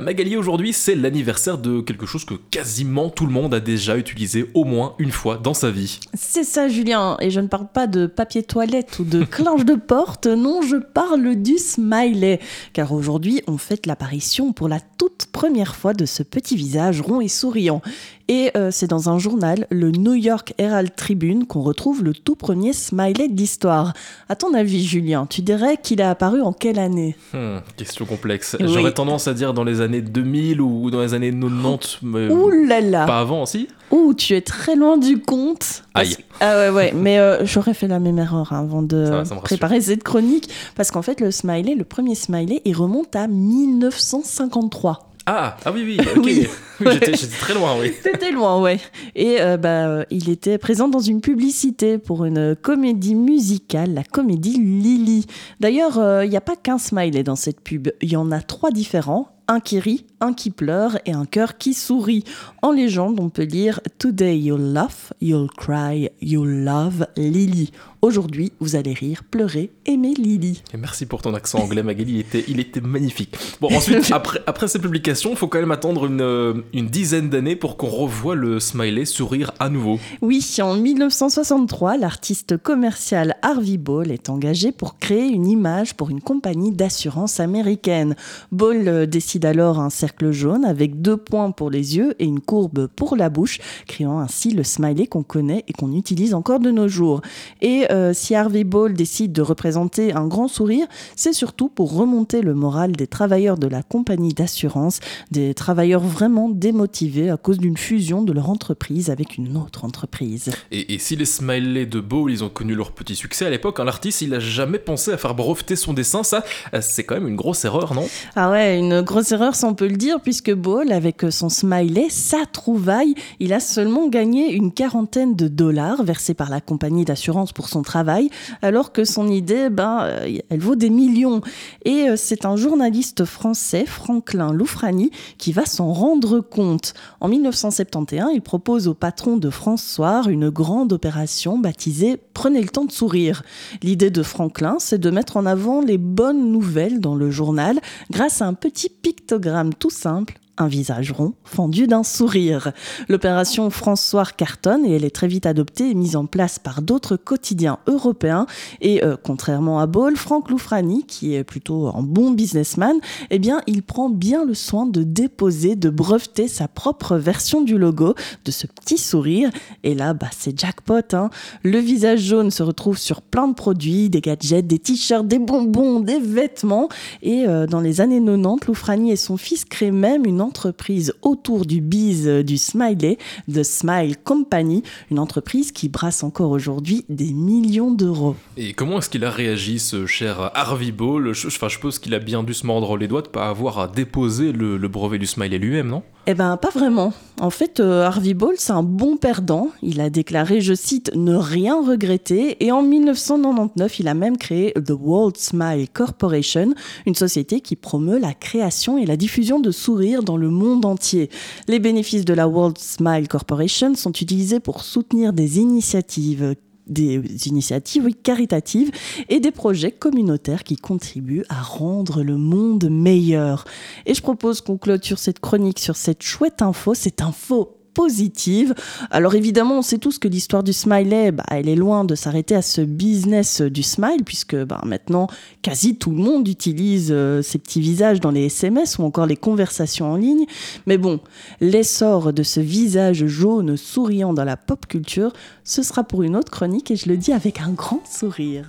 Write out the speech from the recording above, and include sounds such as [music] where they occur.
Magali, aujourd'hui, c'est l'anniversaire de quelque chose que quasiment tout le monde a déjà utilisé au moins une fois dans sa vie. C'est ça, Julien. Et je ne parle pas de papier toilette ou de [laughs] clinche de porte. Non, je parle du smiley. Car aujourd'hui, on fête l'apparition pour la toute première fois de ce petit visage rond et souriant. Et euh, c'est dans un journal, le New York Herald Tribune, qu'on retrouve le tout premier smiley de l'histoire. À ton avis, Julien, tu dirais qu'il a apparu en quelle année? Hmm, Question complexe. J'aurais tendance à dire dans les années 2000 ou dans les années 90. Mais Ouh là là Pas avant, si? Ouh, tu es très loin du compte. Aïe. Ah ouais, ouais, [laughs] mais euh, j'aurais fait la même erreur hein, avant de préparer cette chronique. Parce qu'en fait, le smiley, le premier smiley, il remonte à 1953. Ah, ah oui, oui, ok. [laughs] [laughs] J'étais très loin, oui. C'était loin, ouais. Et euh, bah, il était présent dans une publicité pour une comédie musicale, la comédie Lily. D'ailleurs, euh, il n'y a pas qu'un smiley dans cette pub. Il y en a trois différents un qui rit, un qui pleure et un cœur qui sourit. En légende, on peut lire Today you'll laugh, you'll cry, you'll love Lily. Aujourd'hui, vous allez rire, pleurer, aimer Lily. Et merci pour ton accent anglais, Magali, il était, il était magnifique. Bon, ensuite, [laughs] après, après ces publications, il faut quand même attendre une, euh, une dizaine d'années pour qu'on revoie le smiley sourire à nouveau. Oui, en 1963, l'artiste commercial Harvey Ball est engagé pour créer une image pour une compagnie d'assurance américaine. Ball euh, décide alors un cercle jaune avec deux points pour les yeux et une courbe pour la bouche, créant ainsi le smiley qu'on connaît et qu'on utilise encore de nos jours. Et euh, si Harvey Ball décide de représenter un grand sourire, c'est surtout pour remonter le moral des travailleurs de la compagnie d'assurance, des travailleurs vraiment démotivés à cause d'une fusion de leur entreprise avec une autre entreprise. Et, si les smileys de Ball, ils ont connu leur petit succès à l'époque, hein, l'artiste, il a jamais pensé à faire breveter son dessin, ça, euh, c'est quand même une grosse erreur, non? Ah ouais, une grosse erreur, ça on peut dire, puisque Ball, avec son smiley, sa trouvaille, il a seulement gagné une quarantaine de dollars versés par la compagnie d'assurance pour son travail, alors que son idée, ben, euh, elle vaut des millions. Et euh, c'est un journaliste français, Franklin Loufrani, qui va s'en rendre compte. En 1971, il propose au patron de François une grande opération baptisée Prenez le temps de sourire. L'idée de Franklin, c'est de mettre en avant les bonnes nouvelles dans le journal grâce à un petit pictogramme tout simple un visage rond, fendu d'un sourire. L'opération François cartonne et elle est très vite adoptée et mise en place par d'autres quotidiens européens. Et euh, contrairement à Ball, Franck Loufrani, qui est plutôt un bon businessman, eh bien, il prend bien le soin de déposer, de breveter sa propre version du logo, de ce petit sourire. Et là, bah, c'est jackpot. Hein. Le visage jaune se retrouve sur plein de produits, des gadgets, des t-shirts, des bonbons, des vêtements. Et euh, dans les années 90, Loufrani et son fils créent même une entreprise autour du biz du smiley, The Smile Company, une entreprise qui brasse encore aujourd'hui des millions d'euros. Et comment est-ce qu'il a réagi, ce cher Harvey Ball? Je, enfin, je suppose qu'il a bien dû se mordre les doigts de pas avoir à déposer le, brevet du smiley lui-même, non? Eh ben, pas vraiment. En fait, euh, Harvey Ball, c'est un bon perdant. Il a déclaré, je cite, ne rien regretter. Et en 1999, il a même créé The World Smile Corporation, une société qui promeut la création et la diffusion de sourires dans le monde entier. Les bénéfices de la World Smile Corporation sont utilisés pour soutenir des initiatives des initiatives caritatives et des projets communautaires qui contribuent à rendre le monde meilleur. Et je propose qu'on clôture cette chronique sur cette chouette info, cette info positive. Alors évidemment, on sait tous que l'histoire du smiley, bah, elle est loin de s'arrêter à ce business du smile, puisque bah, maintenant, quasi tout le monde utilise euh, ces petits visages dans les SMS ou encore les conversations en ligne. Mais bon, l'essor de ce visage jaune souriant dans la pop culture, ce sera pour une autre chronique et je le dis avec un grand sourire.